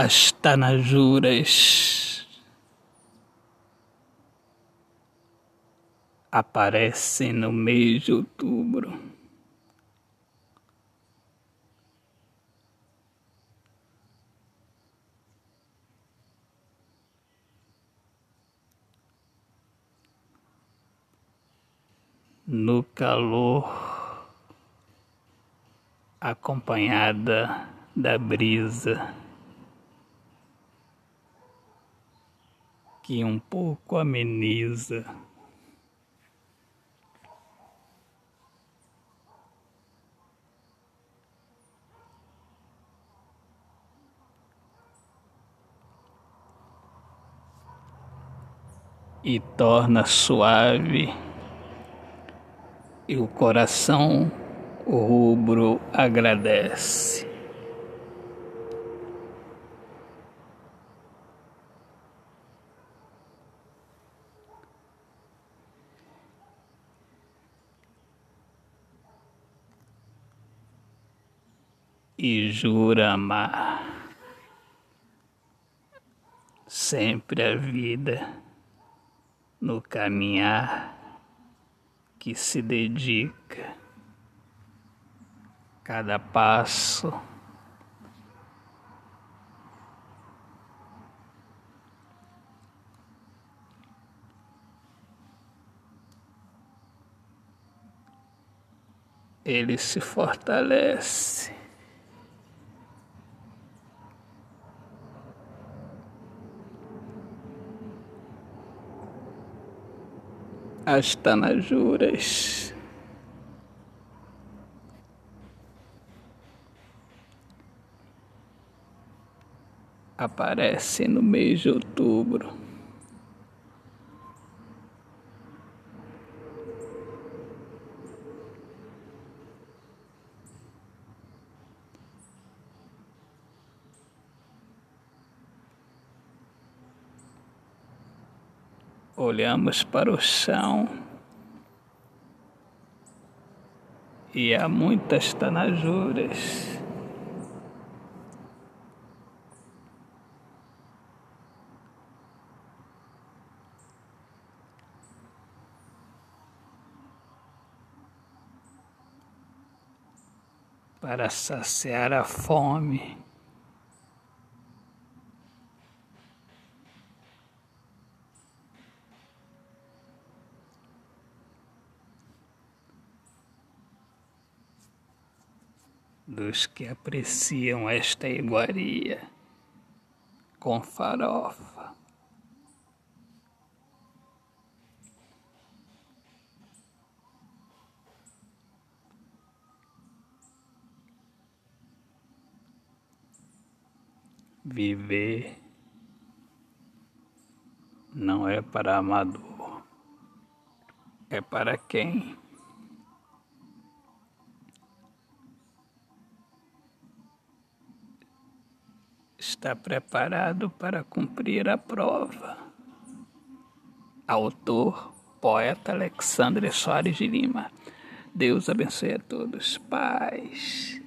as tanajuras aparecem no mês de outubro. No calor, acompanhada da brisa. Que um pouco ameniza. E torna suave, e o coração rubro agradece. E jura amar sempre a vida no caminhar que se dedica cada passo ele se fortalece. As tanajuras. Aparece no mês de outubro. Olhamos para o chão e há muitas tanajuras. Para saciar a fome. Dos que apreciam esta iguaria com farofa. Viver não é para amador, é para quem está preparado para cumprir a prova. Autor, poeta Alexandre Soares de Lima. Deus abençoe a todos. Paz.